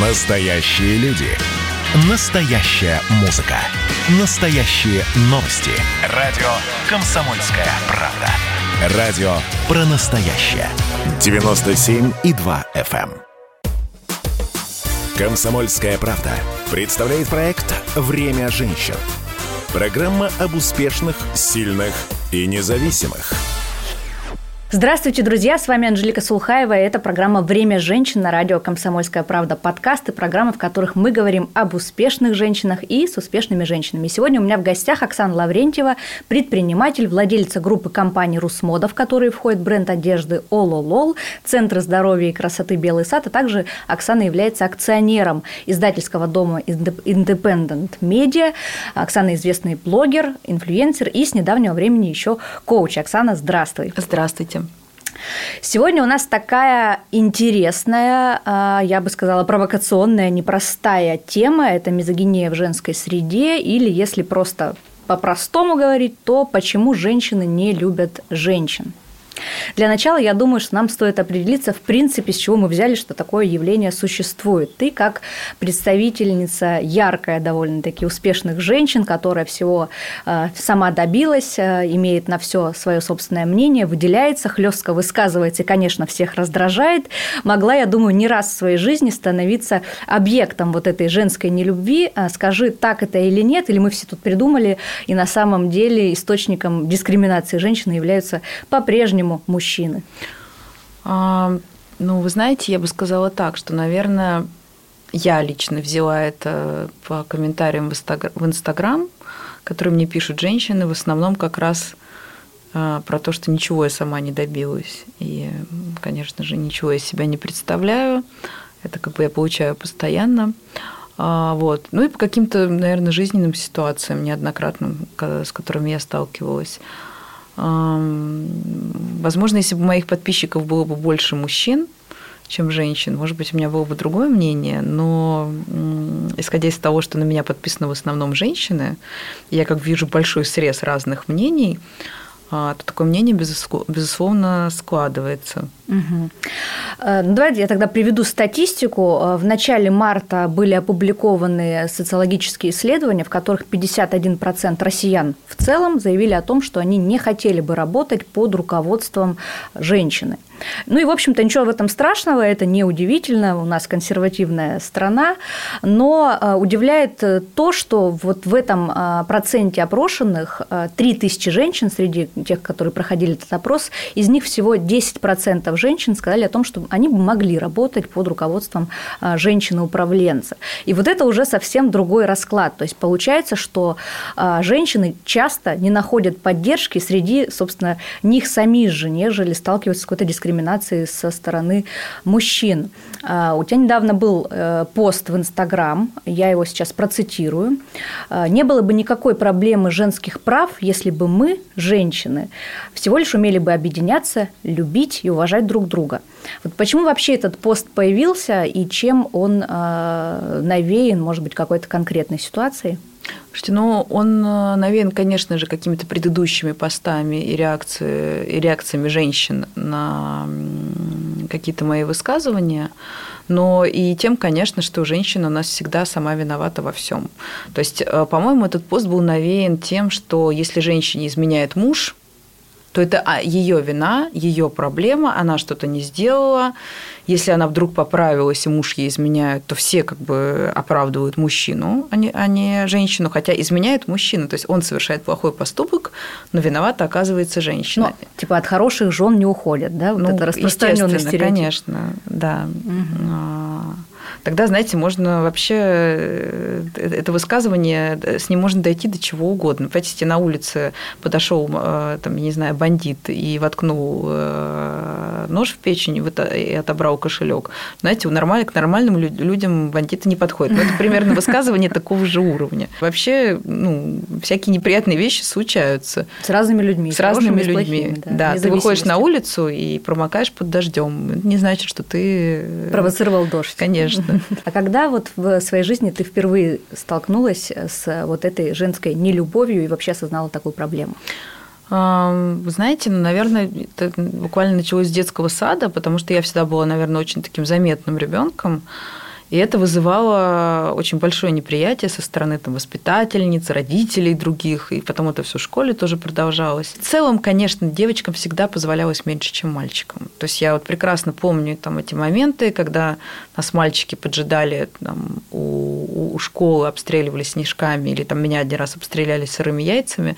Настоящие люди. Настоящая музыка. Настоящие новости. Радио «Комсомольская правда». Радио про настоящее. 97,2 FM. эм. «Комсомольская правда» представляет проект «Время женщин». Программа об успешных, сильных и независимых – Здравствуйте, друзья! С вами Анжелика Сулхаева, и это программа «Время женщин» на радио «Комсомольская правда» подкасты, программы, в которых мы говорим об успешных женщинах и с успешными женщинами. Сегодня у меня в гостях Оксана Лаврентьева, предприниматель, владельца группы компаний «Русмода», в которые входит бренд одежды «Ололол», Центр здоровья и красоты «Белый сад», а также Оксана является акционером издательского дома Independent Media. Оксана известный блогер, инфлюенсер и с недавнего времени еще коуч. Оксана, здравствуй! Здравствуйте! Сегодня у нас такая интересная, а, я бы сказала, провокационная, непростая тема. Это мизогиния в женской среде, или если просто по-простому говорить, то почему женщины не любят женщин. Для начала, я думаю, что нам стоит определиться, в принципе, с чего мы взяли, что такое явление существует. Ты, как представительница яркая, довольно-таки успешных женщин, которая всего э, сама добилась, э, имеет на все свое собственное мнение, выделяется, хлестко высказывается и, конечно, всех раздражает, могла, я думаю, не раз в своей жизни становиться объектом вот этой женской нелюбви. А скажи, так это или нет, или мы все тут придумали, и на самом деле источником дискриминации женщины являются по-прежнему по-прежнему мужчины? А, ну, вы знаете, я бы сказала так, что, наверное, я лично взяла это по комментариям в Инстаграм, которые мне пишут женщины, в основном как раз а, про то, что ничего я сама не добилась. И, конечно же, ничего я себя не представляю. Это как бы я получаю постоянно. А, вот. Ну и по каким-то, наверное, жизненным ситуациям неоднократным, с которыми я сталкивалась. Возможно, если бы моих подписчиков было бы больше мужчин, чем женщин, может быть, у меня было бы другое мнение, но исходя из того, что на меня подписаны в основном женщины, я как вижу большой срез разных мнений, то такое мнение, безусловно, складывается. Угу. Давайте я тогда приведу статистику. Э, в начале марта были опубликованы социологические исследования, в которых 51% россиян в целом заявили о том, что они не хотели бы работать под руководством женщины. Ну и, в общем-то, ничего в этом страшного, это не удивительно, у нас консервативная страна, но э, удивляет э, то, что вот в этом э, проценте опрошенных 3000 женщин среди тех, которые проходили этот опрос, из них всего 10% женщин сказали о том, что они бы могли работать под руководством женщины-управленца. И вот это уже совсем другой расклад. То есть получается, что женщины часто не находят поддержки среди, собственно, них самих же, нежели сталкиваются с какой-то дискриминацией дискриминации со стороны мужчин. А, у тебя недавно был э, пост в Инстаграм, я его сейчас процитирую. «А, «Не было бы никакой проблемы женских прав, если бы мы, женщины, всего лишь умели бы объединяться, любить и уважать друг друга». Вот почему вообще этот пост появился и чем он а, навеян, может быть, какой-то конкретной ситуацией? Слушайте, ну он э, навеян, конечно же, какими-то предыдущими постами и, реакции, и реакциями женщин на какие-то мои высказывания, но и тем, конечно, что женщина у нас всегда сама виновата во всем. То есть, э, по-моему, этот пост был навеян тем, что если женщине изменяет муж, то это а, ее вина, ее проблема, она что-то не сделала. Если она вдруг поправилась, и муж ей изменяет, то все как бы оправдывают мужчину, а не, а не женщину, хотя изменяет мужчина. То есть он совершает плохой поступок, но виновата оказывается женщина. Но, типа от хороших жен не уходят, да? Вот ну, это распространенный стереотип. конечно, да. Угу тогда, знаете, можно вообще э, это высказывание, э, с ним можно дойти до чего угодно. Понимаете, если на улице подошел, э, там, я не знаю, бандит и воткнул нож в печень и отобрал кошелек, знаете, у нормаль... к нормальным людям бандиты не подходят. Но это примерно высказывание такого же уровня. Вообще, ну, всякие неприятные вещи случаются. С разными людьми. С разными людьми. Плохими, да, да ты выходишь на улицу и промокаешь под дождем. Не значит, что ты... Провоцировал дождь. Конечно. А когда вот в своей жизни ты впервые столкнулась с вот этой женской нелюбовью и вообще осознала такую проблему? Вы знаете, ну, наверное, это буквально началось с детского сада, потому что я всегда была, наверное, очень таким заметным ребенком. И это вызывало очень большое неприятие со стороны там, воспитательниц, родителей других, и потом это все в школе тоже продолжалось. В целом, конечно, девочкам всегда позволялось меньше, чем мальчикам. То есть я вот прекрасно помню там эти моменты, когда нас мальчики поджидали там, у, у школы, обстреливали снежками, или там меня один раз обстреляли сырыми яйцами,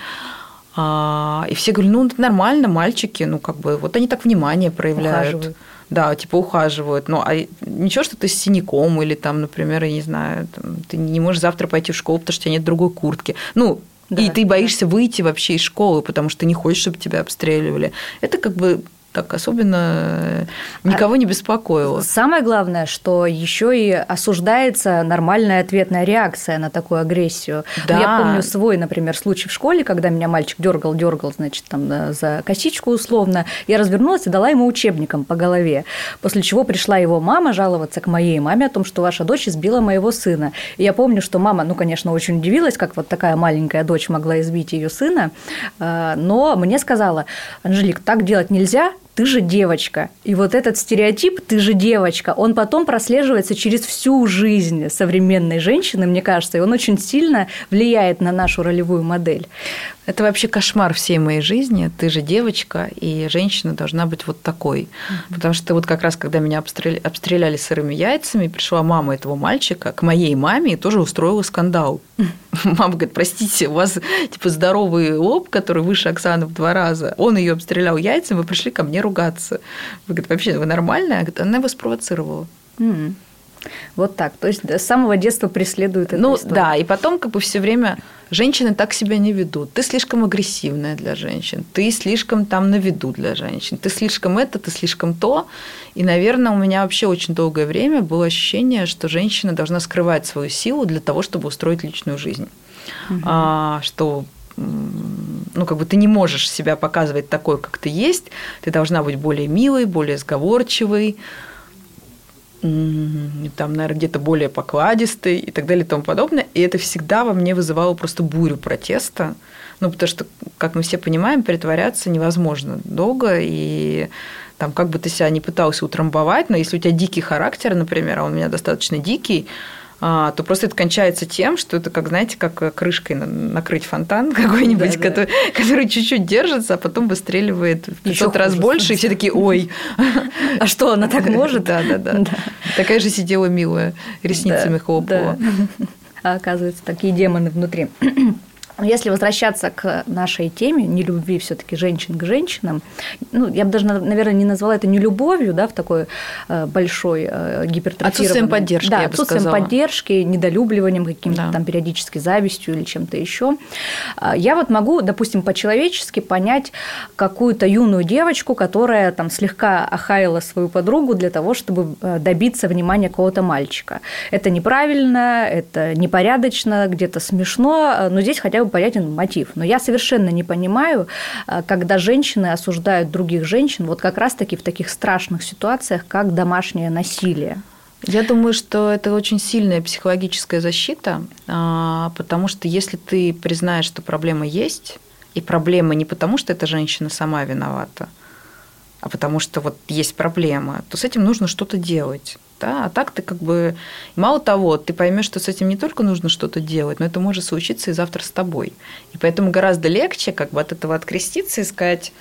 а, и все говорили, ну, нормально, мальчики, ну, как бы, вот они так внимание проявляют. Ухаживают. Да, типа ухаживают. Ну, а ничего, что ты с синяком или там, например, я не знаю, там, ты не можешь завтра пойти в школу, потому что у тебя нет другой куртки. Ну, да, и ты боишься да. выйти вообще из школы, потому что не хочешь, чтобы тебя обстреливали. Это как бы так особенно никого не беспокоило. Самое главное, что еще и осуждается нормальная ответная реакция на такую агрессию. Да. Ну, я помню свой, например, случай в школе, когда меня мальчик дергал, дергал, значит, там за косичку условно. Я развернулась и дала ему учебником по голове. После чего пришла его мама жаловаться к моей маме о том, что ваша дочь избила моего сына. И я помню, что мама, ну, конечно, очень удивилась, как вот такая маленькая дочь могла избить ее сына, э, но мне сказала, Анжелик, так делать нельзя, ты же девочка. И вот этот стереотип «ты же девочка», он потом прослеживается через всю жизнь современной женщины, мне кажется, и он очень сильно влияет на нашу ролевую модель. Это вообще кошмар всей моей жизни. Ты же девочка, и женщина должна быть вот такой. Mm-hmm. Потому что вот как раз, когда меня обстреляли, обстреляли сырыми яйцами, пришла мама этого мальчика к моей маме и тоже устроила скандал. Mm-hmm. Мама говорит, простите, у вас типа здоровый лоб, который выше Оксаны в два раза. Он ее обстрелял яйцами, вы пришли ко мне ругаться. Вы говорите, вообще вы нормальная? Она его спровоцировала. Mm-hmm. Вот так. То есть с самого детства преследует это. Ну история. да, и потом как бы все время женщины так себя не ведут. Ты слишком агрессивная для женщин, ты слишком там на виду для женщин, ты слишком это, ты слишком то. И, наверное, у меня вообще очень долгое время было ощущение, что женщина должна скрывать свою силу для того, чтобы устроить личную жизнь. Угу. А, что ну, как бы ты не можешь себя показывать такой, как ты есть, ты должна быть более милой, более сговорчивой, там, наверное, где-то более покладистый и так далее и тому подобное. И это всегда во мне вызывало просто бурю протеста. Ну, потому что, как мы все понимаем, притворяться невозможно долго, и там, как бы ты себя не пытался утрамбовать, но если у тебя дикий характер, например, а он у меня достаточно дикий, то просто это кончается тем, что это, как знаете, как крышкой накрыть фонтан какой-нибудь, да, который, да. который чуть-чуть держится, а потом выстреливает в 500 раз больше, и все такие, ой. А что, она так может? Да, да, да. Такая же сидела милая, ресницами хлопала. А оказывается, такие демоны внутри. Если возвращаться к нашей теме нелюбви все-таки женщин к женщинам, ну, я бы даже, наверное, не назвала это нелюбовью, да, в такой э, большой э, гипертрофированной... Отсутствием поддержки, Да, отсутствием поддержки, недолюбливанием, каким-то да. там периодически завистью или чем-то еще. А, я вот могу, допустим, по-человечески понять какую-то юную девочку, которая там слегка охаяла свою подругу для того, чтобы э, добиться внимания какого-то мальчика. Это неправильно, это непорядочно, где-то смешно, но здесь хотя бы понятен мотив. Но я совершенно не понимаю, э, когда женщины осуждают других женщин вот как раз-таки в таких страшных ситуациях, как домашнее насилие. Я думаю, что это очень сильная психологическая защита, а, потому что если ты признаешь, что проблема есть, и проблема не потому, что эта женщина сама виновата, а потому что вот есть проблема, то с этим нужно что-то делать. Да? А так ты как бы... Мало того, ты поймешь, что с этим не только нужно что-то делать, но это может случиться и завтра с тобой. И поэтому гораздо легче как бы от этого откреститься и сказать,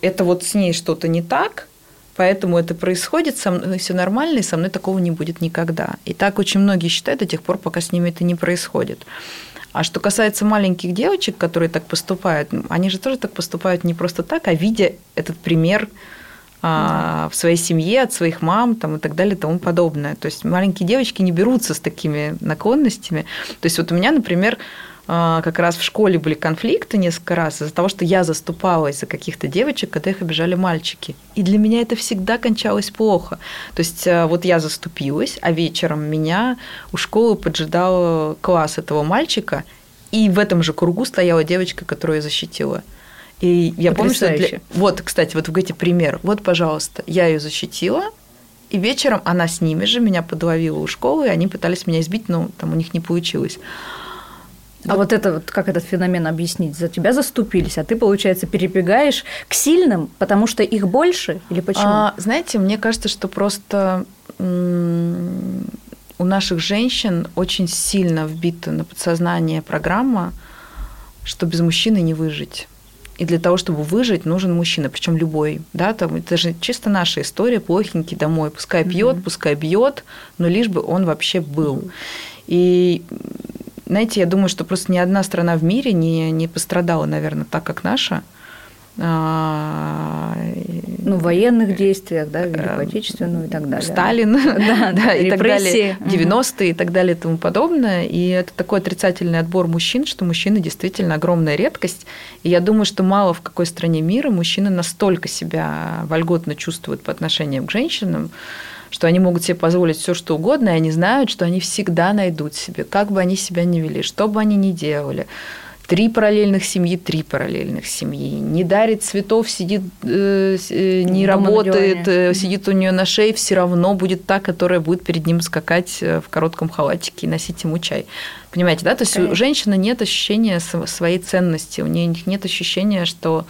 это вот с ней что-то не так, поэтому это происходит, со мной все нормально, и со мной такого не будет никогда. И так очень многие считают до тех пор, пока с ними это не происходит. А что касается маленьких девочек, которые так поступают, они же тоже так поступают не просто так, а видя этот пример в своей семье, от своих мам там, и так далее и тому подобное. То есть маленькие девочки не берутся с такими наклонностями. То есть вот у меня, например, а, как раз в школе были конфликты несколько раз из-за того, что я заступалась за каких-то девочек, когда их обижали мальчики. И для меня это всегда кончалось плохо. То есть а, вот я заступилась, а вечером меня у школы поджидал класс этого мальчика, и в этом же кругу стояла девочка, которую я защитила. И я помню, что для... вот, кстати, вот в Гэти пример. Вот, пожалуйста, я ее защитила, и вечером она с ними же меня подловила у школы, и они пытались меня избить, но там у них не получилось. А вот, вот это вот как этот феномен объяснить? За тебя заступились, а ты, получается, перебегаешь к сильным, потому что их больше или почему? А, знаете, мне кажется, что просто у наших женщин очень сильно вбита на подсознание программа, что без мужчины не выжить. И для того, чтобы выжить, нужен мужчина, причем любой. Да, там, это же чисто наша история, плохенький домой. Пускай пьет, mm-hmm. пускай бьет, но лишь бы он вообще был. Mm-hmm. И знаете, я думаю, что просто ни одна страна в мире не, не пострадала, наверное, так, как наша. А, ну, в военных действиях, да, Великую э, Отечественную и так далее. Сталин, да, да, и так далее, 90-е и так далее и тому подобное. И это такой отрицательный отбор мужчин, что мужчины действительно огромная редкость. И я думаю, что мало в какой стране мира мужчины настолько себя вольготно чувствуют по отношению к женщинам, что они могут себе позволить все, что угодно, и они знают, что они всегда найдут себе, как бы они себя ни вели, что бы они ни делали три параллельных семьи, три параллельных семьи. Не дарит цветов, сидит, э, э не Дома работает, э, сидит у нее на шее, все равно будет та, которая будет перед ним скакать э, в коротком халатике и носить ему чай. Понимаете, да? То есть Конечно. у женщины нет ощущения своей ценности, у нее нет ощущения, что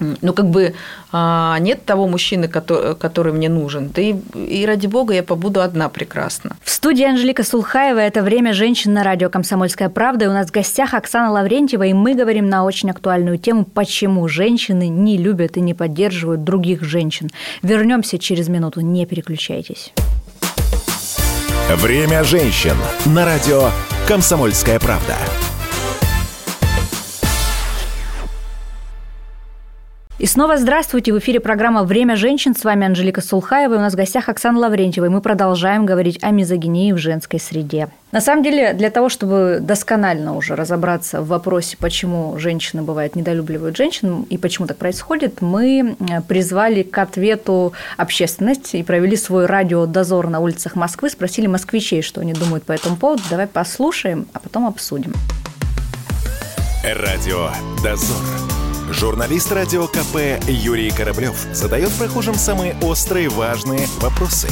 ну, как бы а, нет того мужчины, который, который мне нужен. Да и, и ради бога я побуду одна прекрасно. В студии Анжелика Сулхаева «Это время женщин» на радио «Комсомольская правда». И у нас в гостях Оксана Лаврентьева, и мы говорим на очень актуальную тему «Почему женщины не любят и не поддерживают других женщин». Вернемся через минуту, не переключайтесь. Время женщин на радио «Комсомольская правда». И снова здравствуйте. В эфире программа «Время женщин». С вами Анжелика Сулхаева. И у нас в гостях Оксана Лаврентьева. И мы продолжаем говорить о мизогинии в женской среде. На самом деле, для того, чтобы досконально уже разобраться в вопросе, почему женщины, бывает, недолюбливают женщин и почему так происходит, мы э, призвали к ответу общественность и провели свой радиодозор на улицах Москвы, спросили москвичей, что они думают по этому поводу. Давай послушаем, а потом обсудим. Радио «Дозор». Журналист радио КП Юрий Кораблев задает прохожим самые острые важные вопросы.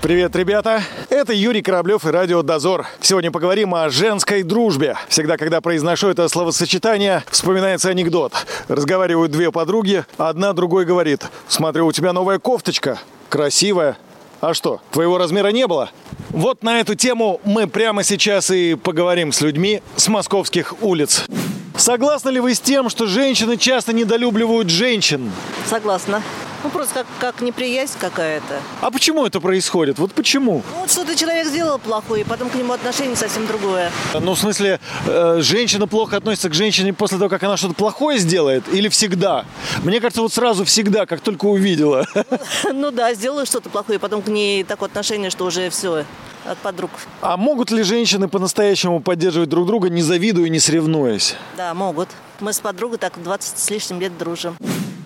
Привет, ребята! Это Юрий Кораблев и Радио Дозор. Сегодня поговорим о женской дружбе. Всегда, когда произношу это словосочетание, вспоминается анекдот. Разговаривают две подруги, одна другой говорит, «Смотрю, у тебя новая кофточка. Красивая. А что, твоего размера не было? Вот на эту тему мы прямо сейчас и поговорим с людьми с московских улиц. Согласны ли вы с тем, что женщины часто недолюбливают женщин? Согласна. Ну, просто как, как неприязнь какая-то. А почему это происходит? Вот почему? Ну, вот что-то человек сделал плохое, и потом к нему отношение совсем другое. Ну, в смысле, э, женщина плохо относится к женщине после того, как она что-то плохое сделает? Или всегда? Мне кажется, вот сразу всегда, как только увидела. Ну да, сделала что-то плохое, и потом к ней такое отношение, что уже все, от подруг. А могут ли женщины по-настоящему поддерживать друг друга, не завидуя, не соревнуясь? Да, могут. Мы с подругой так 20 с лишним лет дружим.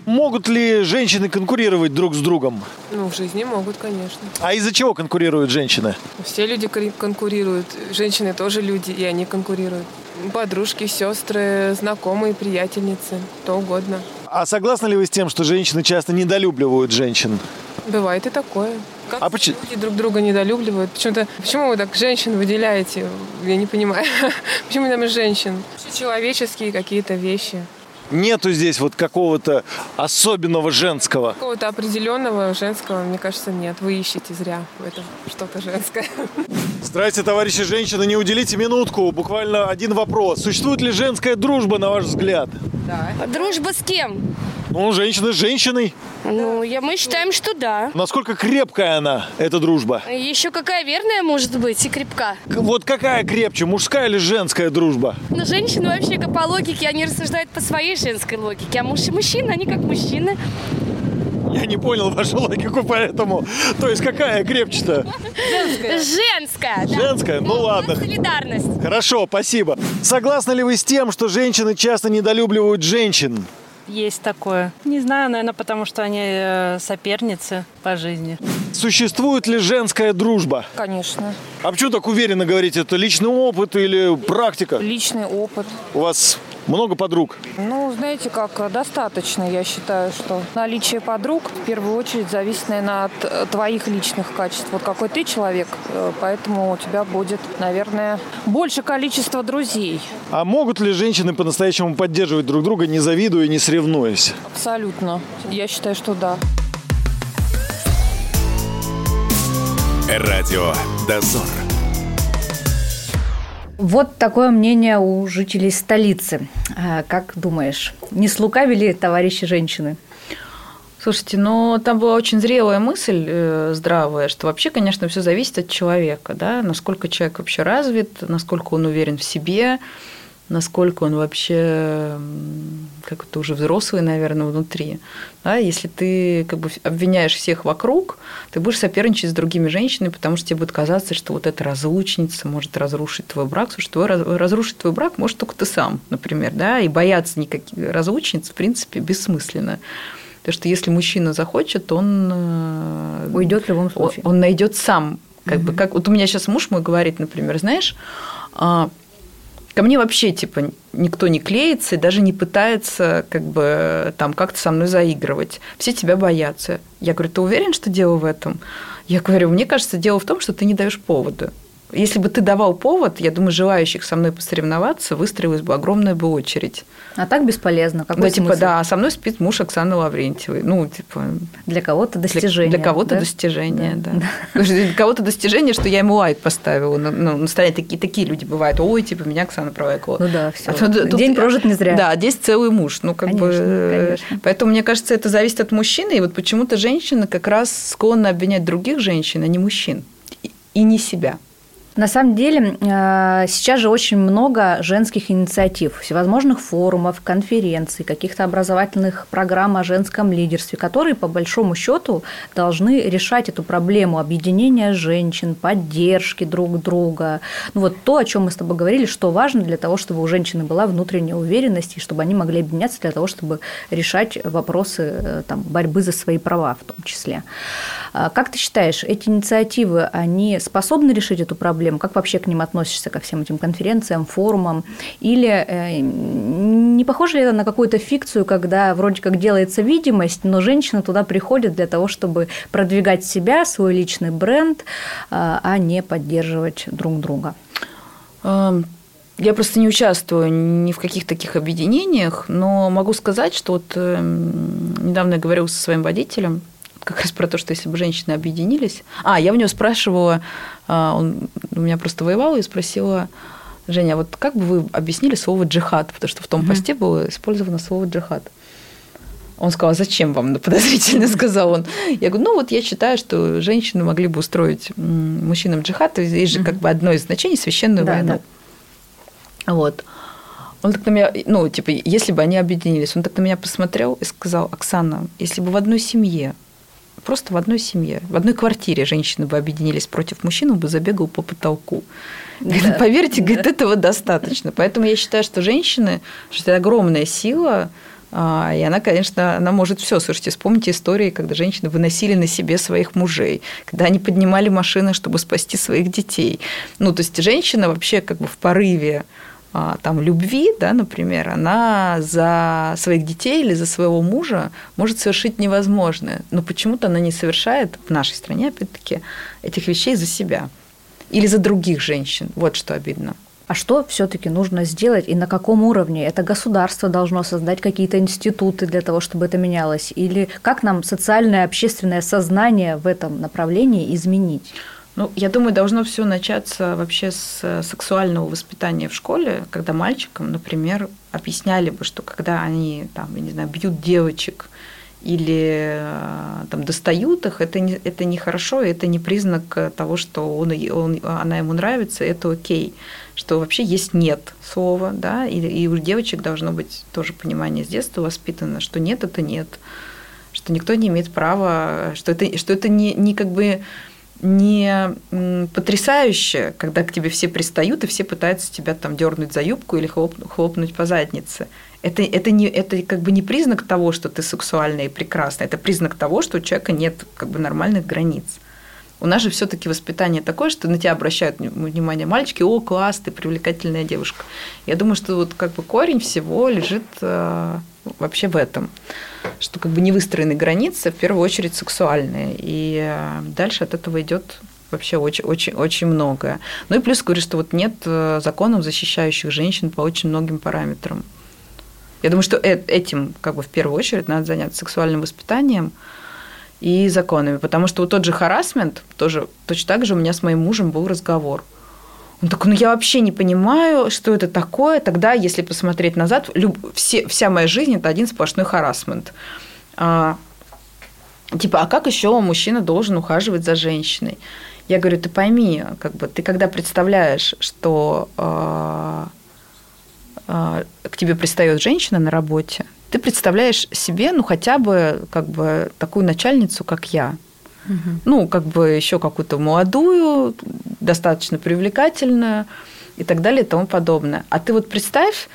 Могут ли женщины конкурировать друг с другом? Ну, в жизни могут, конечно. А из-за чего конкурируют женщины? Все люди конкурируют. Женщины тоже люди, и они конкурируют. Подружки, сестры, знакомые, приятельницы, то угодно. А согласны ли вы с тем, что женщины часто недолюбливают женщин? Бывает и такое. Как а почему? люди друг друга недолюбливают? Почему-то, почему вы так женщин выделяете? Я не понимаю. почему именно женщин? Человеческие какие-то вещи нету здесь вот какого-то особенного женского? Какого-то определенного женского, мне кажется, нет. Вы ищете зря в этом что-то женское. Здрасте, товарищи женщины, не уделите минутку. Буквально один вопрос. Существует ли женская дружба, на ваш взгляд? Да. Дружба с кем? Ну, женщина с женщиной. Ну, я, мы считаем, что да. Насколько крепкая она, эта дружба? Еще какая верная может быть и крепка. Вот какая крепче, мужская или женская дружба? Ну, женщины вообще по логике, они рассуждают по своей женской логике, а муж и мужчина, они как мужчины. Я не понял вашу логику, поэтому... То есть какая крепче-то? Женская. Женская, да. Женская? Ну, ну ладно. Солидарность. Хорошо, спасибо. Согласны ли вы с тем, что женщины часто недолюбливают женщин? Есть такое. Не знаю, наверное, потому что они э, соперницы по жизни. Существует ли женская дружба? Конечно. А почему так уверенно говорите? Это личный опыт или практика? Личный опыт. У вас много подруг? Ну, знаете как, достаточно, я считаю, что наличие подруг в первую очередь зависит, наверное, от э, твоих личных качеств. Вот какой ты человек, э, поэтому у тебя будет, наверное, больше количество друзей. А могут ли женщины по-настоящему поддерживать друг друга, не завидуя, не соревнуясь? Абсолютно. Я считаю, что да. Радио «Дозор». Вот такое мнение у жителей столицы. А, как думаешь, не слукавили товарищи женщины? Слушайте, ну там была очень зрелая мысль э, здравая, что вообще, конечно, все зависит от человека, да, насколько человек вообще развит, насколько он уверен в себе, насколько он вообще как то уже взрослый, наверное, внутри. Да, если ты как бы обвиняешь всех вокруг, ты будешь соперничать с другими женщинами, потому что тебе будет казаться, что вот эта разлучница может разрушить твой брак, потому что твой, разрушить твой брак может только ты сам, например, да, и бояться никаких разлучниц, в принципе, бессмысленно. Потому что если мужчина захочет, он э, уйдет в любом случае. Он, он найдет сам. Как угу. бы, как, вот у меня сейчас муж мой говорит, например, знаешь, а, ко мне вообще типа никто не клеится и даже не пытается как бы там как-то со мной заигрывать. Все тебя боятся. Я говорю, ты уверен, что дело в этом? Я говорю, мне кажется, дело в том, что ты не даешь повода. Если бы ты давал повод, я думаю, желающих со мной посоревноваться выстроилась бы огромная бы очередь. А так бесполезно. Какой да, типа, да, со мной спит муж Оксаны Лаврентьевой. Ну, типа... Для кого-то достижение. Для, для кого-то да? достижение, да. да. да. Для кого-то достижение, что я ему лайк поставила. Ну, ну, на столе такие, такие люди бывают. Ой, типа, меня Оксана провлекла. Ну да, все. А тут, День прожит не зря. Да, здесь целый муж. Ну, как конечно, бы... Конечно. Поэтому, мне кажется, это зависит от мужчины. И вот почему-то женщина как раз склонна обвинять других женщин, а не мужчин. И не себя. На самом деле, э, сейчас же очень много женских инициатив, всевозможных форумов, конференций, каких-то образовательных программ о женском лидерстве, которые, по большому счету, должны решать эту проблему объединения женщин, поддержки друг друга. Ну вот то, о чем мы с тобой говорили, что важно для того, чтобы у женщины была внутренняя уверенность, и чтобы они могли объединяться для того, чтобы решать вопросы э, там, борьбы за свои права в том числе. А как ты считаешь, эти инициативы, они способны решить эту проблему? Проблем? Как вообще к ним относишься, ко всем этим конференциям, форумам? Или э, не похоже ли это на какую-то фикцию, когда вроде как делается видимость, но женщины туда приходят для того, чтобы продвигать себя, свой личный бренд, э, а не поддерживать друг друга? Эм, я просто не участвую ни в каких таких объединениях, но могу сказать, что вот э, недавно я говорила со своим водителем, как раз про то, что если бы женщины объединились. А, я у него спрашивала, а, он у меня просто воевал и спросила, Женя, а вот как бы вы объяснили слово джихад? Потому что в том посте было использовано слово джихад. Он сказал, а зачем вам? Подозрительно сказал он. Я говорю, ну вот я считаю, что женщины могли бы устроить мужчинам джихад. Есть же как бы одно из значений священную да, войну. Да. Вот. Он так на меня, ну, типа, если бы они объединились, он так на меня посмотрел и сказал, Оксана, если бы в одной семье просто в одной семье, в одной квартире женщины бы объединились против мужчин, он бы забегал по потолку. Да. Поверьте, да. говорит, этого достаточно. Поэтому я считаю, что женщины, что это огромная сила, а, и она, конечно, она может все. Слушайте, вспомните истории, когда женщины выносили на себе своих мужей, когда они поднимали машины, чтобы спасти своих детей. Ну, то есть женщина вообще как бы в порыве там, любви, да, например, она за своих детей или за своего мужа может совершить невозможное. Но почему-то она не совершает в нашей стране, опять-таки, этих вещей за себя или за других женщин. Вот что обидно. А что все-таки нужно сделать и на каком уровне? Это государство должно создать какие-то институты для того, чтобы это менялось? Или как нам социальное общественное сознание в этом направлении изменить? Ну, я думаю, должно все начаться вообще с э, сексуального воспитания в школе, когда мальчикам, например, объясняли бы, что когда они, там, я не знаю, бьют девочек или э, там достают их, это не, это не хорошо, это не признак того, что он, он, она ему нравится, это окей, что вообще есть нет слова, да, и, и у девочек должно быть тоже понимание с детства воспитано, что нет это нет, что никто не имеет права, что это, что это не, не как бы не потрясающе, когда к тебе все пристают и все пытаются тебя там дернуть за юбку или хлоп, хлопнуть по заднице. Это, это, не, это как бы не признак того, что ты сексуальная и прекрасная, это признак того, что у человека нет как бы нормальных границ. У нас же все-таки воспитание такое, что на тебя обращают внимание мальчики, о, класс, ты привлекательная девушка. Я думаю, что вот как бы корень всего лежит э, вообще в этом, что как бы не выстроены границы, в первую очередь сексуальные, и э, дальше от этого идет вообще очень, очень, очень многое. Ну и плюс говорю, что вот нет э, законов, защищающих женщин по очень многим параметрам. Я думаю, что этим как бы в первую очередь надо заняться сексуальным воспитанием, и законами. Потому что вот тот же харасмент, тоже точно так же у меня с моим мужем был разговор. Он такой, ну я вообще не понимаю, что это такое. Тогда, если посмотреть назад, люб... все, вся моя жизнь – это один сплошной харасмент. А, типа, а как еще мужчина должен ухаживать за женщиной? Я говорю, ты пойми, как бы, ты когда представляешь, что э, э, к тебе пристает женщина на работе, ты представляешь себе, ну, хотя бы, как бы, такую начальницу, как я. Угу. Ну, как бы еще какую-то молодую, достаточно привлекательную и так далее и тому подобное. А ты вот представь,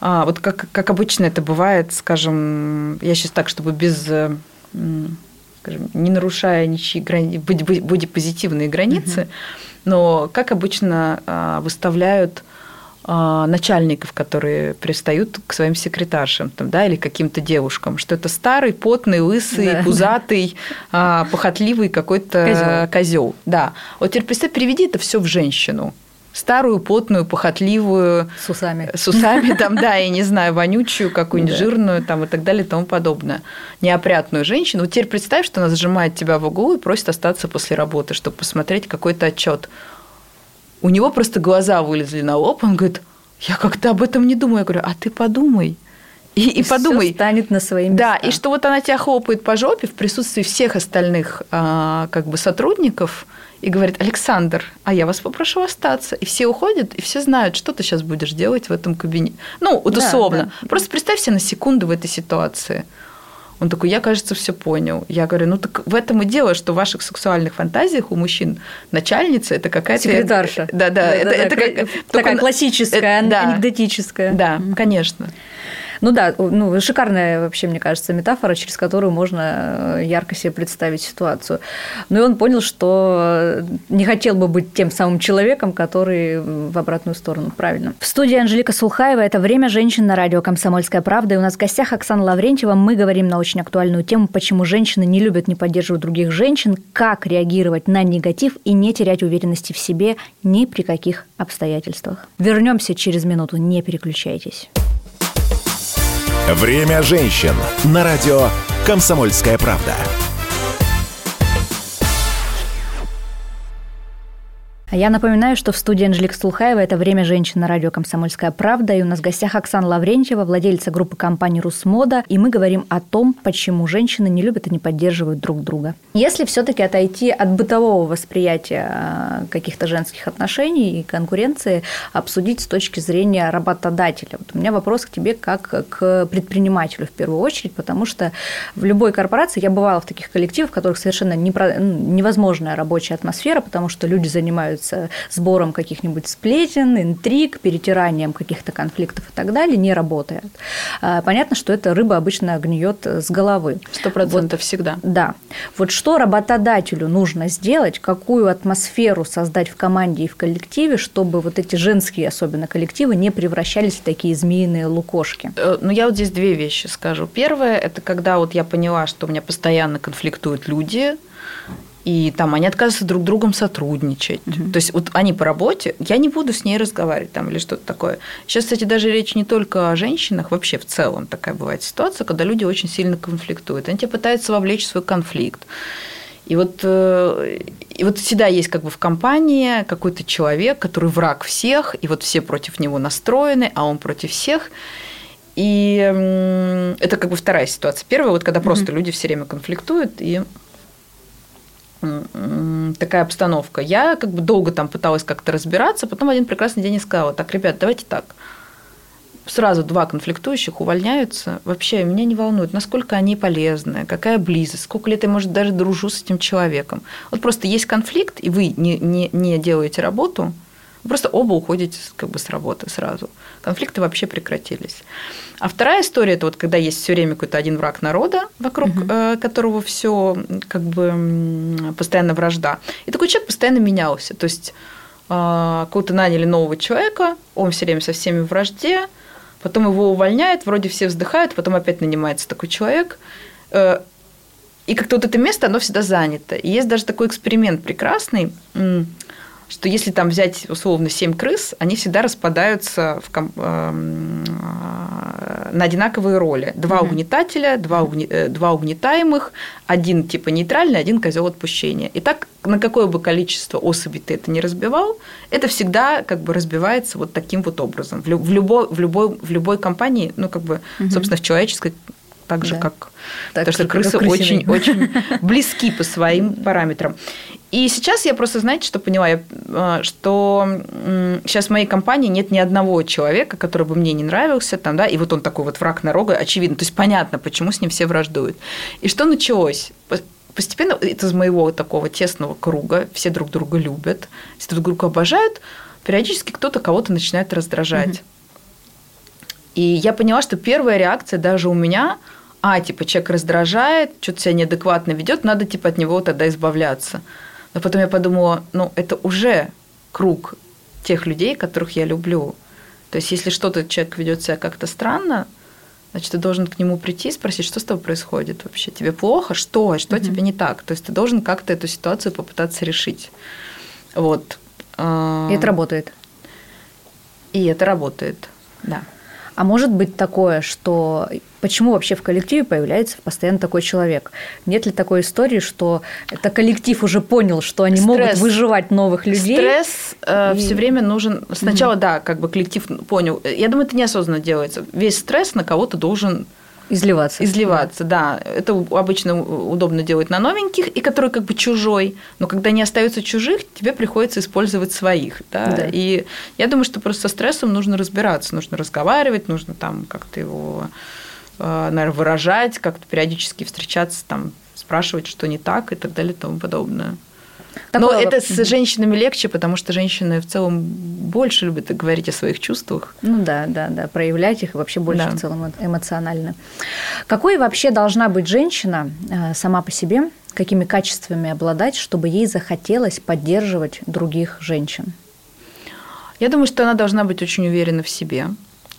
а, вот как, как обычно это бывает, скажем, я сейчас так, чтобы без скажем, не нарушая ничьи грани... бодипозитивные границы, угу. но как обычно а, выставляют начальников, которые пристают к своим секретаршам там, да, или каким-то девушкам, что это старый, потный, лысый, да. пузатый, а, похотливый какой-то козел. Да. Вот теперь представь, переведи это все в женщину старую, потную, похотливую. С усами. С усами, там, да, я не знаю, вонючую, какую-нибудь да. жирную, там, и так далее, и тому подобное. Неопрятную женщину. Вот теперь представь, что она зажимает тебя в углу и просит остаться после работы, чтобы посмотреть какой-то отчет. У него просто глаза вылезли на лоб, он говорит, я как-то об этом не думаю. Я говорю, а ты подумай. И, и, и подумай. станет на свои места. Да, и что вот она тебя хлопает по жопе в присутствии всех остальных а, как бы сотрудников – и говорит, Александр, а я вас попрошу остаться. И все уходят, и все знают, что ты сейчас будешь делать в этом кабинете. Ну, вот да, условно. Да. Просто представь себе на секунду в этой ситуации. Он такой, я, кажется, все понял. Я говорю, ну так в этом и дело, что в ваших сексуальных фантазиях у мужчин начальница это какая-то... Секретарша. Да, да. да это, да, это, как... Такая только... классическая, это, анекдотическая. Да, конечно. Ну да, ну, шикарная вообще, мне кажется, метафора, через которую можно э, ярко себе представить ситуацию. Ну и он понял, что не хотел бы быть тем самым человеком, который в обратную сторону. Правильно. В студии Анжелика Сулхаева. Это «Время женщин» на радио «Комсомольская правда». И у нас в гостях Оксана Лаврентьева. Мы говорим на очень актуальную тему, почему женщины не любят, не поддерживать других женщин, как реагировать на негатив и не терять уверенности в себе ни при каких обстоятельствах. Вернемся через минуту, не переключайтесь. Время женщин на радио «Комсомольская правда». Я напоминаю, что в студии Анжелика Стулхаева это «Время женщин» на радио «Комсомольская правда». И у нас в гостях Оксана Лаврентьева, владельца группы компании «Русмода». И мы говорим о том, почему женщины не любят и не поддерживают друг друга. Если все таки отойти от бытового восприятия э, каких-то женских отношений и конкуренции, обсудить с точки зрения работодателя. Вот у меня вопрос к тебе как к предпринимателю в первую очередь, потому что в любой корпорации я бывала в таких коллективах, в которых совершенно невозможная рабочая атмосфера, потому что люди занимаются занимаются сбором каких-нибудь сплетен, интриг, перетиранием каких-то конфликтов и так далее, не работает. А, понятно, что эта рыба обычно гниет с головы. Сто процентов вот, всегда. Да. Вот что работодателю нужно сделать, какую атмосферу создать в команде и в коллективе, чтобы вот эти женские особенно коллективы не превращались в такие змеиные лукошки? Э, ну, я вот здесь две вещи скажу. Первое – это когда вот я поняла, что у меня постоянно конфликтуют люди, и там они отказываются друг другом сотрудничать. Угу. То есть вот они по работе, я не буду с ней разговаривать там или что-то такое. Сейчас, кстати, даже речь не только о женщинах, вообще в целом такая бывает ситуация, когда люди очень сильно конфликтуют. Они тебя пытаются вовлечь в свой конфликт. И вот, э, и вот всегда есть как бы в компании какой-то человек, который враг всех, и вот все против него настроены, а он против всех. И это как бы вторая ситуация. Первая, вот когда просто mm-hmm. люди все время конфликтуют, и такая обстановка. Я как бы долго там пыталась как-то разбираться, потом один прекрасный день я сказала, так, ребят, давайте так. Сразу два конфликтующих увольняются. Вообще меня не волнует, насколько они полезны, какая близость, сколько лет я, может, даже дружу с этим человеком. Вот просто есть конфликт, и вы не, не, не делаете работу, просто оба уходите как бы с работы сразу. Конфликты вообще прекратились. А вторая история это вот когда есть все время какой-то один враг народа, вокруг угу. которого все как бы постоянно вражда. И такой человек постоянно менялся. То есть э, кого-то наняли нового человека, он все время со всеми в вражде, потом его увольняют, вроде все вздыхают, потом опять нанимается такой человек. Э, и как-то вот это место, оно всегда занято. И есть даже такой эксперимент прекрасный что если там взять условно 7 крыс, они всегда распадаются в, эм, на одинаковые роли. Два угу. угнетателя, два, угне, э, два угнетаемых, один типа нейтральный, один козел отпущения. И так на какое бы количество особей ты это не разбивал, это всегда как бы разбивается вот таким вот образом. В, любой, в, любой, в любой компании, ну как бы, угу. собственно, в человеческой так же, да. как... Так потому что крысы очень-очень близки по своим параметрам. И сейчас я просто, знаете, что поняла? Я, э, что сейчас в моей компании нет ни одного человека, который бы мне не нравился, там, да, и вот он такой вот враг на рога, очевидно. То есть понятно, почему с ним все враждуют. И что началось? Постепенно это из моего такого тесного круга, все друг друга любят, все друг друга обожают, периодически кто-то кого-то начинает раздражать. И я поняла, что первая реакция даже у меня – а, типа, человек раздражает, что-то себя неадекватно ведет, надо, типа, от него тогда избавляться. Но потом я подумала, ну, это уже круг тех людей, которых я люблю. То есть, если что-то человек ведет себя как-то странно, значит, ты должен к нему прийти и спросить, что с тобой происходит вообще? Тебе плохо? Что? Что угу. тебе не так? То есть, ты должен как-то эту ситуацию попытаться решить. Вот. И это работает. И это работает, да. А может быть такое, что почему вообще в коллективе появляется постоянно такой человек? Нет ли такой истории, что это коллектив уже понял, что они Стресс. могут выживать новых людей? Стресс э, и... все время нужен. Сначала, угу. да, как бы коллектив понял. Я думаю, это неосознанно делается. Весь стресс на кого-то должен Изливаться. Изливаться, да. да. Это обычно удобно делать на новеньких, и который как бы чужой. Но когда не остается чужих, тебе приходится использовать своих. Да? Да. И я думаю, что просто со стрессом нужно разбираться, нужно разговаривать, нужно там как-то его, э, наверное, выражать, как-то периодически встречаться, там, спрашивать, что не так и так далее и тому подобное. Такое Но это с женщинами легче, потому что женщины в целом больше любят говорить о своих чувствах. Ну да, да, да, проявлять их вообще больше да. в целом эмоционально. Какой вообще должна быть женщина э, сама по себе, какими качествами обладать, чтобы ей захотелось поддерживать других женщин? Я думаю, что она должна быть очень уверена в себе,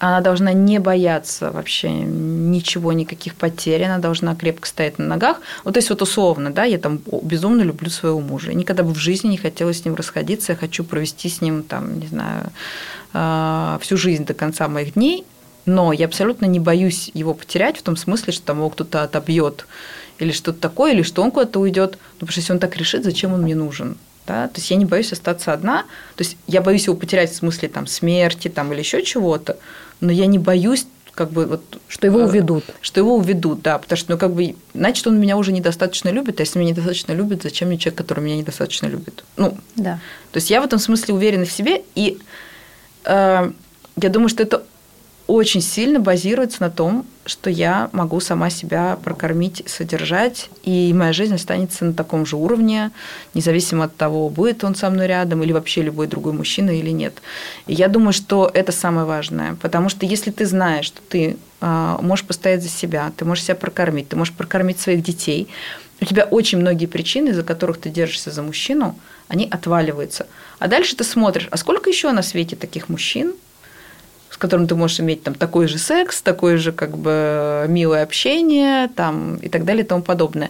она должна не бояться вообще ничего, никаких потерь, она должна крепко стоять на ногах. Вот то есть вот условно, да, я там безумно люблю своего мужа. Никогда бы в жизни не хотела с ним расходиться, я хочу провести с ним, там, не знаю, а, всю жизнь до конца моих дней, но я абсолютно не боюсь его потерять в том смысле, что там его кто-то отобьет или что-то такое, или что он куда-то уйдет. Ну, потому что если он так решит, зачем он мне нужен? Да? То есть я не боюсь остаться одна. То есть я боюсь его потерять в смысле там, смерти там, или еще чего-то, но я не боюсь как бы вот что его э, уведут. что его уведут да потому что ну как бы значит он меня уже недостаточно любит а если меня недостаточно любит зачем мне человек который меня недостаточно любит? Ну да. то есть я в этом смысле уверена в себе и э, я думаю что это очень сильно базируется на том, что я могу сама себя прокормить, содержать, и моя жизнь останется на таком же уровне, независимо от того, будет он со мной рядом или вообще любой другой мужчина или нет. И я думаю, что это самое важное, потому что если ты знаешь, что ты а, можешь постоять за себя, ты можешь себя прокормить, ты можешь прокормить своих детей, у тебя очень многие причины, из-за которых ты держишься за мужчину, они отваливаются. А дальше ты смотришь, а сколько еще на свете таких мужчин, которым ты можешь иметь там такой же секс, такое же как бы милое общение там, и так далее и тому подобное.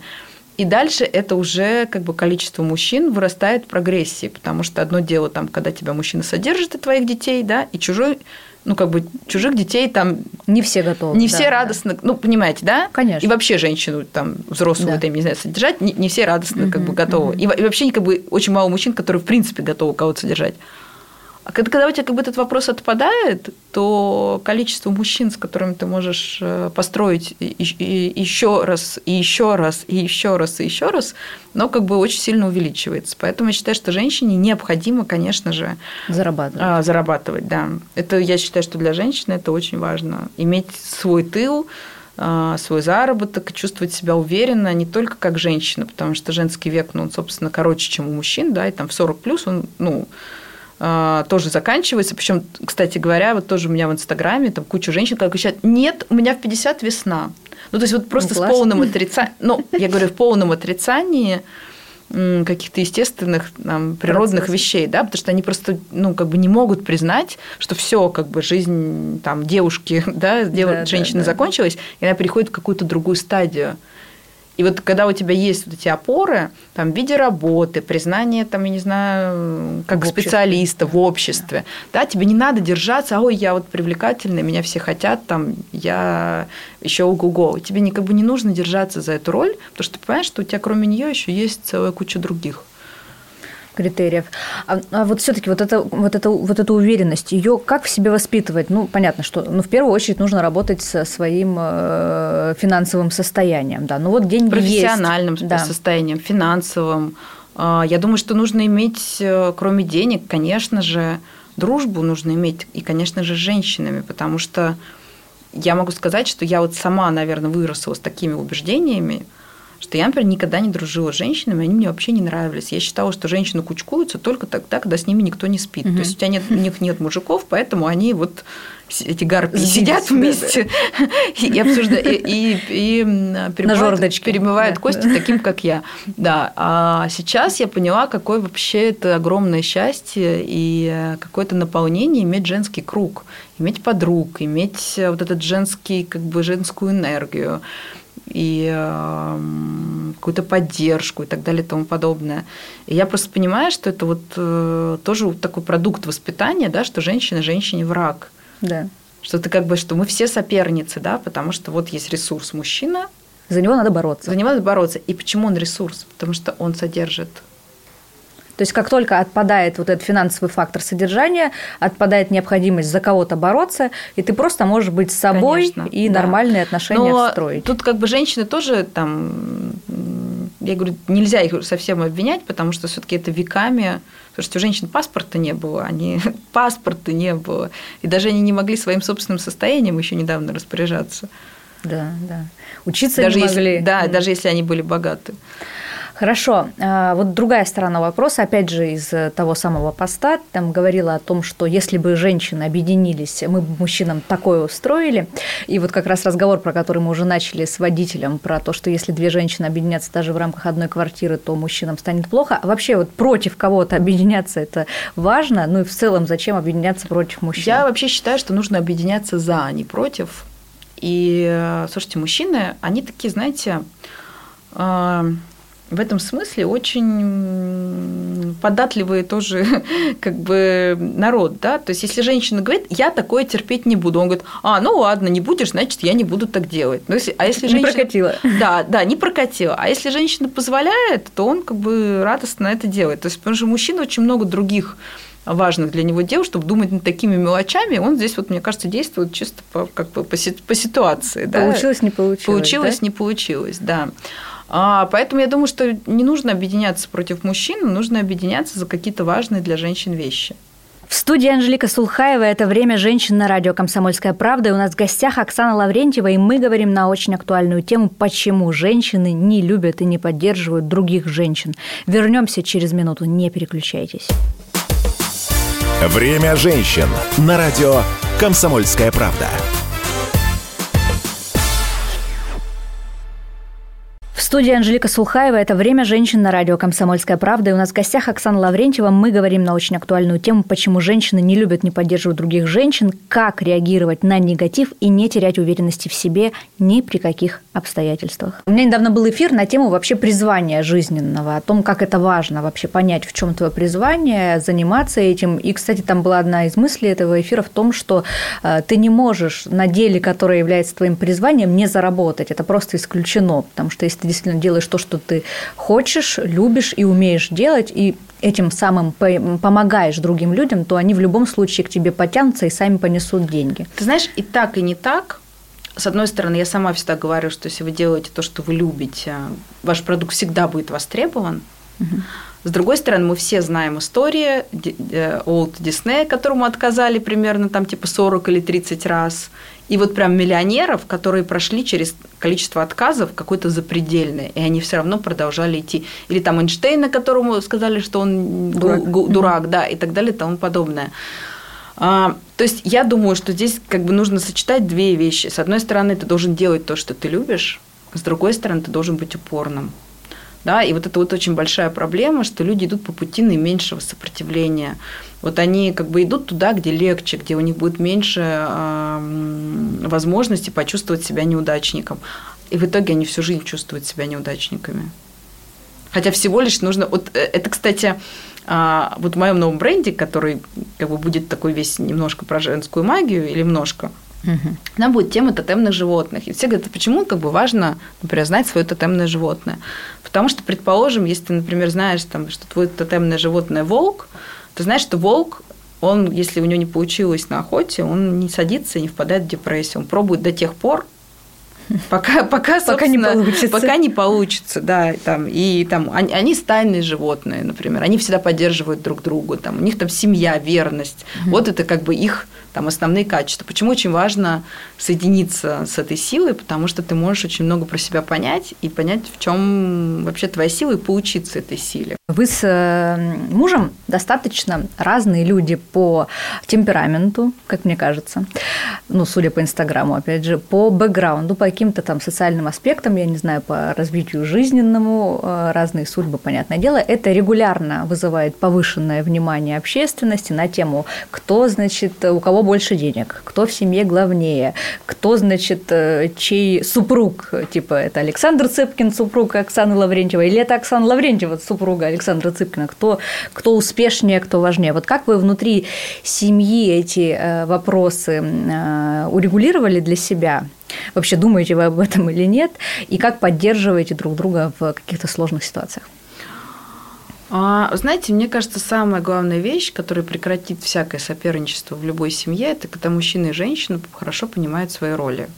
И дальше это уже как бы количество мужчин вырастает в прогрессии, потому что одно дело там, когда тебя мужчина содержит и твоих детей, да, и чужой ну, как бы чужих детей там... Не все готовы. Не да, все радостно, да. ну, понимаете, да? Конечно. И вообще женщину там взрослую, да. там, не знаю, содержать, не, не все радостно угу, как бы готовы. Угу. И, и вообще как бы очень мало мужчин, которые в принципе готовы кого-то содержать. А когда, когда у тебя как бы этот вопрос отпадает, то количество мужчин, с которыми ты можешь э, построить еще раз, и еще раз, и еще раз, и еще раз, но как бы очень сильно увеличивается. Поэтому я считаю, что женщине необходимо, конечно же, зарабатывать. А, зарабатывать, да. Это я считаю, что для женщины это очень важно. Иметь свой тыл, а, свой заработок, чувствовать себя уверенно не только как женщина, потому что женский век, ну, он, собственно, короче, чем у мужчин, да, и там в 40 плюс он, ну, а, тоже заканчивается. Причем, кстати говоря, вот тоже у меня в Инстаграме там куча женщин, которые кричат, нет, у меня в 50 весна. Ну, то есть вот просто ну, с полным отрицанием, ну, я говорю, в полном отрицании каких-то естественных там, природных Процесс. вещей, да, потому что они просто, ну, как бы не могут признать, что все, как бы жизнь там девушки, да, дев... да женщины да, да. закончилась, и она переходит в какую-то другую стадию. И вот когда у тебя есть вот эти опоры, там, в виде работы, признание, там, я не знаю, как в специалиста в обществе, да. да, тебе не надо держаться, ой, я вот привлекательная, меня все хотят, там, я еще ого-го. Тебе не, как бы не нужно держаться за эту роль, потому что ты понимаешь, что у тебя кроме нее еще есть целая куча других критериев. А, а вот все-таки вот это, вот, это, вот эта уверенность, ее как в себе воспитывать? Ну, понятно, что ну, в первую очередь нужно работать со своим э, финансовым состоянием. Да. Ну, вот деньги Профессиональным есть. состоянием, да. финансовым. А, я думаю, что нужно иметь, э, кроме денег, конечно же, дружбу нужно иметь, и, конечно же, с женщинами, потому что я могу сказать, что я вот сама, наверное, выросла с такими убеждениями, что я, например, никогда не дружила с женщинами, они мне вообще не нравились. Я считала, что женщины кучкуются только тогда, когда с ними никто не спит. Угу. То есть у тебя нет, у них нет мужиков, поэтому они вот эти гарпии сидят вместе и обсуждают, и, и, перемывают, перемывают кости таким, как я. Да. А сейчас я поняла, какое вообще это огромное счастье и какое-то наполнение иметь женский круг, иметь подруг, иметь вот этот женский, как бы женскую энергию и э, какую-то поддержку и так далее и тому подобное. И я просто понимаю, что это вот э, тоже такой продукт воспитания, да, что женщина женщине враг. Да. Что ты как бы, что мы все соперницы, да, потому что вот есть ресурс мужчина. За него надо бороться. За него надо бороться. И почему он ресурс? Потому что он содержит то есть как только отпадает вот этот финансовый фактор содержания, отпадает необходимость за кого-то бороться, и ты просто можешь быть собой Конечно, и да. нормальные отношения Но строить. Тут как бы женщины тоже там, я говорю, нельзя их совсем обвинять, потому что все-таки это веками Потому что у женщин паспорта не было, они паспорта не было. И даже они не могли своим собственным состоянием еще недавно распоряжаться. Да, да. Учиться даже не могли. Если, да, даже если они были богаты. Хорошо. А, вот другая сторона вопроса, опять же, из того самого поста, там говорила о том, что если бы женщины объединились, мы бы мужчинам такое устроили. И вот как раз разговор, про который мы уже начали с водителем, про то, что если две женщины объединятся даже в рамках одной квартиры, то мужчинам станет плохо. А вообще вот против кого-то объединяться это важно. Ну и в целом зачем объединяться против мужчин? Я вообще считаю, что нужно объединяться за, а не против. И, э, слушайте, мужчины, они такие, знаете, а, в этом смысле очень податливый тоже как бы народ, да, то есть если женщина говорит, я такое терпеть не буду, он говорит, а, ну ладно, не будешь, значит, я не буду так делать. Но если, а если женщина... Не прокатила. Да, да, не прокатила. А если женщина позволяет, то он как бы радостно это делает. То есть, потому что мужчина очень много других важных для него дел, чтобы думать над такими мелочами, он здесь, вот, мне кажется, действует чисто по, как бы по, по ситуации. Получилось, да? не получилось. Получилось, да? не получилось, да. А, поэтому я думаю, что не нужно объединяться против мужчин, нужно объединяться за какие-то важные для женщин вещи. В студии Анжелика Сулхаева «Это время женщин» на радио «Комсомольская правда». И у нас в гостях Оксана Лаврентьева, и мы говорим на очень актуальную тему «Почему женщины не любят и не поддерживают других женщин». Вернемся через минуту, не переключайтесь. Время женщин на радио «Комсомольская правда». Студии Анжелика Сулхаева. Это «Время женщин» на радио «Комсомольская правда». И у нас в гостях Оксана Лаврентьева. Мы говорим на очень актуальную тему, почему женщины не любят, не поддерживают других женщин, как реагировать на негатив и не терять уверенности в себе ни при каких обстоятельствах. У меня недавно был эфир на тему вообще призвания жизненного, о том, как это важно вообще понять, в чем твое призвание, заниматься этим. И, кстати, там была одна из мыслей этого эфира в том, что э, ты не можешь на деле, которое является твоим призванием, не заработать. Это просто исключено, потому что если ты действительно делаешь то, что ты хочешь, любишь и умеешь делать, и этим самым помогаешь другим людям, то они в любом случае к тебе потянутся и сами понесут деньги. Ты знаешь, и так, и не так. С одной стороны, я сама всегда говорю, что если вы делаете то, что вы любите, ваш продукт всегда будет востребован. Угу. С другой стороны, мы все знаем истории Олд Диснея, которому отказали примерно там типа 40 или 30 раз. И вот прям миллионеров, которые прошли через количество отказов какое-то запредельное, и они все равно продолжали идти. Или там Эйнштейна, которому сказали, что он дурак, дурак да, и так далее и тому подобное. А, то есть я думаю, что здесь как бы нужно сочетать две вещи. С одной стороны, ты должен делать то, что ты любишь, с другой стороны, ты должен быть упорным. Да, и вот это вот очень большая проблема, что люди идут по пути наименьшего сопротивления. Вот они как бы идут туда, где легче, где у них будет меньше э, возможности почувствовать себя неудачником. И в итоге они всю жизнь чувствуют себя неудачниками. Хотя всего лишь нужно... Вот э, это, кстати, а, вот в моем новом бренде, который как бы будет такой весь немножко про женскую магию или немножко, Угу. Там будет тема тотемных животных. И все говорят, почему как бы важно, например, знать свое тотемное животное. Потому что, предположим, если ты, например, знаешь, там, что твое тотемное животное волк, ты знаешь, что волк он, если у него не получилось на охоте, он не садится и не впадает в депрессию. Он пробует до тех пор, Пока, пока, пока не получится. Пока не получится, да. Там, и там, они, они стайные животные, например. Они всегда поддерживают друг друга. Там, у них там семья, верность. Угу. Вот это как бы их там основные качества. Почему очень важно соединиться с этой силой, потому что ты можешь очень много про себя понять и понять, в чем вообще твоя сила и поучиться этой силе. Вы с э, мужем достаточно разные люди по темпераменту, как мне кажется, ну, судя по Инстаграму, опять же, по бэкграунду, по каким-то там социальным аспектам, я не знаю, по развитию жизненному, э, разные судьбы, понятное дело. Это регулярно вызывает повышенное внимание общественности на тему, кто, значит, у кого больше денег, кто в семье главнее, кто, значит, э, чей супруг, типа это Александр Цыпкин, супруг Оксаны Лаврентьевой, или это Оксана Лаврентьева, супруга Александра Цыпкина, кто, кто успешнее, кто важнее. Вот как вы внутри семьи эти э, вопросы э, урегулировали для себя? Вообще думаете вы об этом или нет? И как поддерживаете друг друга в каких-то сложных ситуациях? А, знаете, мне кажется, самая главная вещь, которая прекратит всякое соперничество в любой семье, это когда мужчина и женщина хорошо понимают свои роли.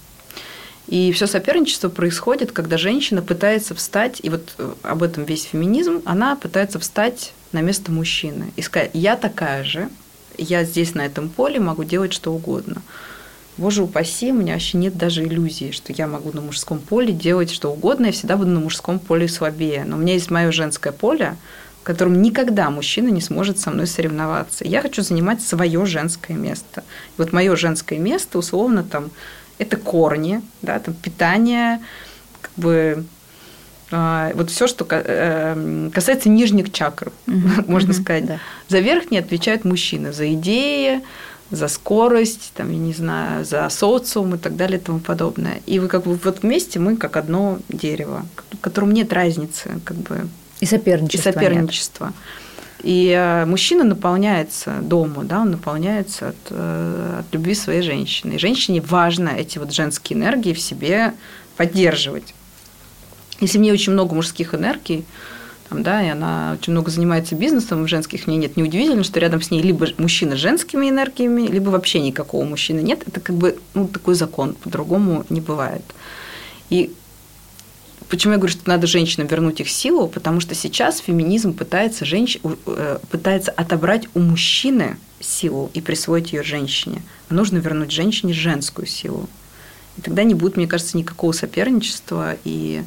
И все соперничество происходит, когда женщина пытается встать, и вот э, об этом весь феминизм, она пытается встать на место мужчины и сказать, я такая же, я здесь на этом поле могу делать что угодно. Боже упаси, у меня вообще нет даже иллюзии, что я могу на мужском поле делать что угодно, я всегда буду на мужском поле слабее. Но у меня есть мое женское поле, в котором никогда мужчина не сможет со мной соревноваться. Я хочу занимать свое женское место. И вот мое женское место, условно, там, это корни, да, там, питание, как бы а, вот все, что э, касается нижних чакр, mm-hmm. можно mm-hmm. сказать. Да. За верхние отвечают мужчины, за идеи, за скорость, там, я не знаю, за социум и так далее и тому подобное. И вы как бы вот вместе мы как одно дерево, в котором нет разницы, как бы и соперничество. И соперничество. Нет. И э, мужчина наполняется дома, да, он наполняется от, э, от любви своей женщины. И женщине важно эти вот женские энергии в себе поддерживать. Если мне очень много мужских энергий, там, да, и она очень много занимается бизнесом в женских, мне нет, неудивительно, что рядом с ней либо мужчина с женскими энергиями, либо вообще никакого мужчины нет. Это как бы ну, такой закон, по-другому не бывает. И Почему я говорю, что надо женщинам вернуть их силу? Потому что сейчас феминизм пытается, женщ... Э, пытается отобрать у мужчины силу и присвоить ее женщине. Нужно вернуть женщине женскую силу. И тогда не будет, мне кажется, никакого соперничества и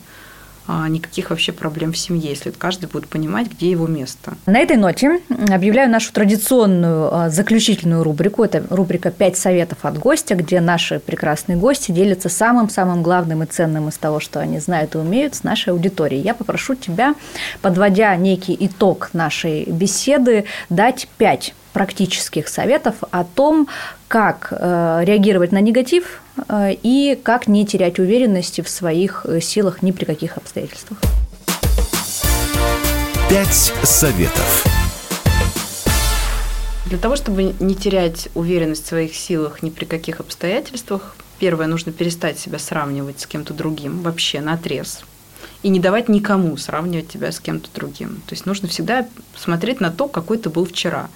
никаких вообще проблем в семье, если каждый будет понимать, где его место. На этой ноте объявляю нашу традиционную а, заключительную рубрику. Это рубрика «Пять советов от гостя», где наши прекрасные гости делятся самым-самым главным и ценным из того, что они знают и умеют с нашей аудиторией. Я попрошу тебя, подводя некий итог нашей беседы, дать пять практических советов о том, как э, реагировать на негатив э, и как не терять уверенности в своих э, силах ни при каких обстоятельствах. Пять советов. Для того, чтобы не терять уверенность в своих силах ни при каких обстоятельствах, первое, нужно перестать себя сравнивать с кем-то другим, вообще на отрез. И не давать никому сравнивать тебя с кем-то другим. То есть нужно всегда смотреть на то, какой ты был вчера.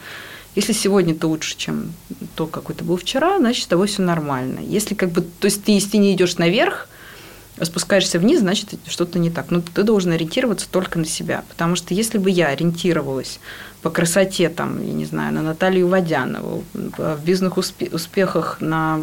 Если сегодня ты лучше, чем то, какой ты был вчера, значит, с тобой все нормально. Если как бы, то есть ты, если не идешь наверх, спускаешься вниз, значит, что-то не так. Но ты должен ориентироваться только на себя. Потому что если бы я ориентировалась по красоте, там, я не знаю, на Наталью Водянову, в бизнес-успехах на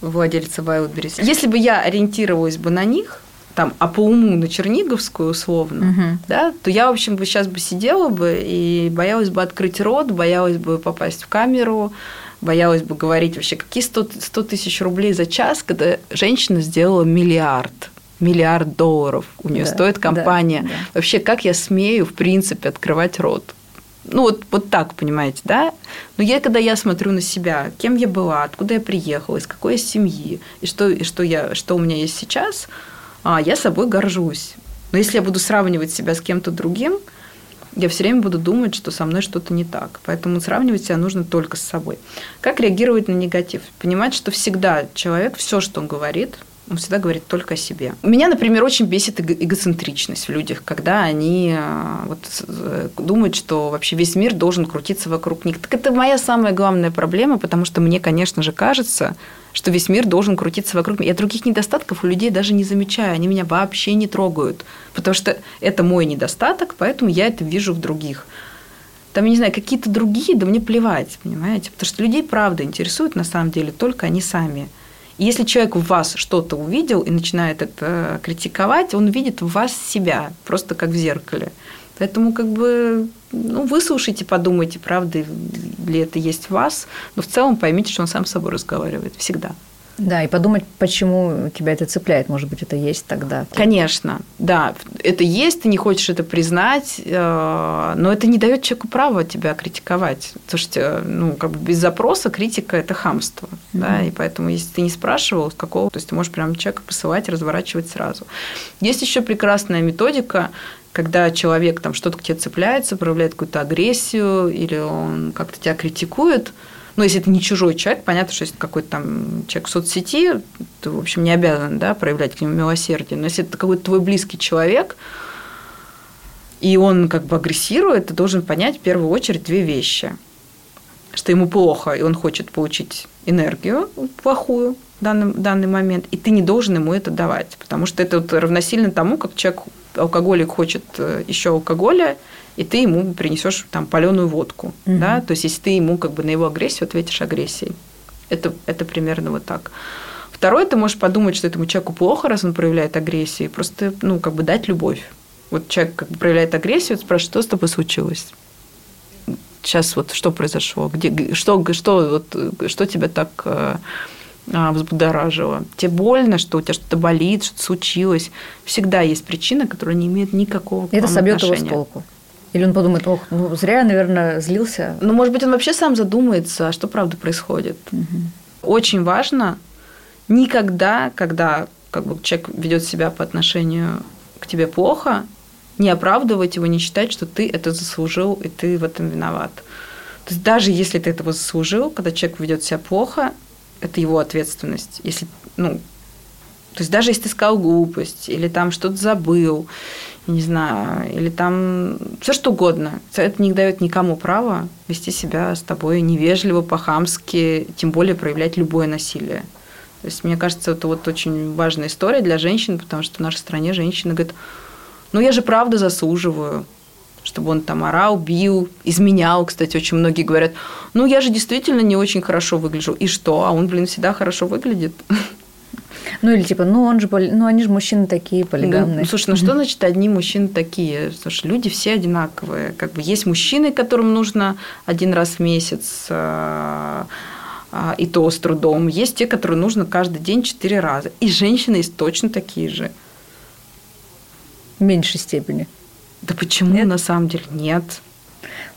владельца Wildberries, если бы я ориентировалась бы на них, там, а по уму на Черниговскую условно, угу. да, то я, в общем, бы сейчас бы сидела бы и боялась бы открыть рот, боялась бы попасть в камеру, боялась бы говорить вообще, какие 100, 100 тысяч рублей за час, когда женщина сделала миллиард миллиард долларов у нее да, стоит компания. Да, да. Вообще, как я смею, в принципе, открывать рот? Ну, вот, вот так, понимаете, да? Но я, когда я смотрю на себя, кем я была, откуда я приехала, из какой я семьи, и что, и что, я, что у меня есть сейчас – а, я собой горжусь. Но если я буду сравнивать себя с кем-то другим, я все время буду думать, что со мной что-то не так. Поэтому сравнивать себя нужно только с собой. Как реагировать на негатив? Понимать, что всегда человек, все, что он говорит, он всегда говорит только о себе. Меня, например, очень бесит эго- эгоцентричность в людях, когда они э, вот, э, думают, что вообще весь мир должен крутиться вокруг них. Так это моя самая главная проблема, потому что мне, конечно же, кажется, что весь мир должен крутиться вокруг меня. Я других недостатков у людей даже не замечаю, они меня вообще не трогают, потому что это мой недостаток, поэтому я это вижу в других. Там, я не знаю, какие-то другие, да мне плевать, понимаете? Потому что людей, правда, интересует на самом деле только они сами – если человек в вас что-то увидел и начинает это критиковать, он видит в вас себя, просто как в зеркале. Поэтому как бы ну, выслушайте, подумайте, правда ли это есть в вас, но в целом поймите, что он сам с собой разговаривает всегда. Да, и подумать, почему тебя это цепляет. Может быть, это есть тогда. Конечно, да. Это есть, ты не хочешь это признать, э, но это не дает человеку права тебя критиковать. Потому что ну, как бы без запроса критика – это хамство. Mm-hmm. Да? И поэтому, если ты не спрашивал, с какого, то есть ты можешь прямо человека посылать, разворачивать сразу. Есть еще прекрасная методика, когда человек там что-то к тебе цепляется, проявляет какую-то агрессию, или он как-то тебя критикует – ну, если это не чужой человек, понятно, что если какой-то там человек в соцсети, ты, в общем, не обязан да, проявлять к нему милосердие. Но если это какой-то твой близкий человек, и он как бы агрессирует, ты должен понять в первую очередь две вещи. Что ему плохо, и он хочет получить энергию плохую в данный, данный момент, и ты не должен ему это давать, потому что это вот равносильно тому, как человек, алкоголик хочет э, еще алкоголя, и ты ему принесешь там паленую водку. Угу. Да? То есть, если ты ему как бы на его агрессию ответишь агрессией. Это, это примерно вот так. Второе, ты можешь подумать, что этому человеку плохо, раз он проявляет агрессию, и просто, ну, как бы дать любовь. Вот человек как бы проявляет агрессию, спрашивает, что с тобой случилось? Сейчас вот что произошло? Где, что, что, вот, что тебя так э, а, взбудоражило? Тебе больно, что у тебя что-то болит, что-то случилось? Всегда есть причина, которая не имеет никакого Это собьет его с толку. Или он подумает, ох, ну зря я, наверное, злился. Ну, может быть, он вообще сам задумается, а что правда происходит. Угу. Очень важно никогда, когда как бы, человек ведет себя по отношению к тебе плохо, не оправдывать его, не считать, что ты это заслужил и ты в этом виноват. То есть даже если ты этого заслужил, когда человек ведет себя плохо, это его ответственность. Если, ну, то есть даже если ты сказал глупость, или там что-то забыл, не знаю, или там все что угодно. Это не дает никому права вести себя с тобой невежливо, по-хамски, тем более проявлять любое насилие. То есть, мне кажется, это вот очень важная история для женщин, потому что в нашей стране женщины говорят, ну я же правда заслуживаю, чтобы он там орал, бил, изменял. Кстати, очень многие говорят, ну я же действительно не очень хорошо выгляжу. И что? А он, блин, всегда хорошо выглядит. Ну или типа, ну он же, ну они же мужчины такие полигамные. Ну, слушай, ну что значит одни мужчины такие? Слушай, люди все одинаковые. Как бы есть мужчины, которым нужно один раз в месяц а, а, и то с трудом. Есть те, которые нужно каждый день четыре раза. И женщины есть точно такие же. В меньшей степени. Да почему Нет? на самом деле? Нет.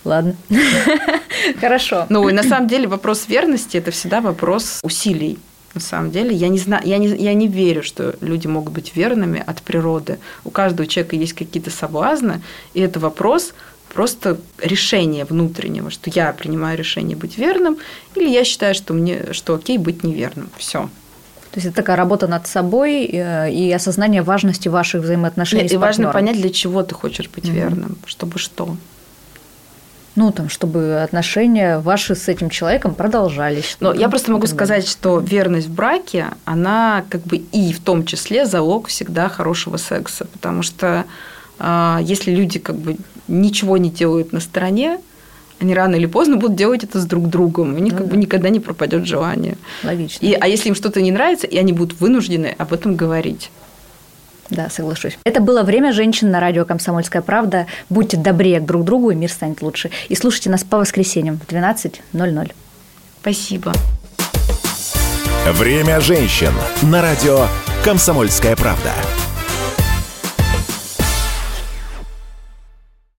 Ладно. Хорошо. Ну, и на самом деле вопрос верности – это всегда вопрос усилий на самом деле. Я не, знаю, я, не, я не верю, что люди могут быть верными от природы. У каждого человека есть какие-то соблазны, и это вопрос просто решения внутреннего, что я принимаю решение быть верным, или я считаю, что мне что окей быть неверным. Все. То есть это такая работа над собой э, и осознание важности ваших взаимоотношений. Нет, с и важно понять, для чего ты хочешь быть mm-hmm. верным, чтобы что ну, там, чтобы отношения ваши с этим человеком продолжались. Но я просто могу сказать, что верность в браке, она как бы и в том числе залог всегда хорошего секса, потому что а, если люди как бы ничего не делают на стороне, они рано или поздно будут делать это с друг другом. У них ну, как да. бы никогда не пропадет желание. Логично. И, а если им что-то не нравится, и они будут вынуждены об этом говорить. Да, соглашусь. Это было «Время женщин» на радио «Комсомольская правда». Будьте добрее друг к другу, и мир станет лучше. И слушайте нас по воскресеньям в 12.00. Спасибо. «Время женщин» на радио «Комсомольская правда».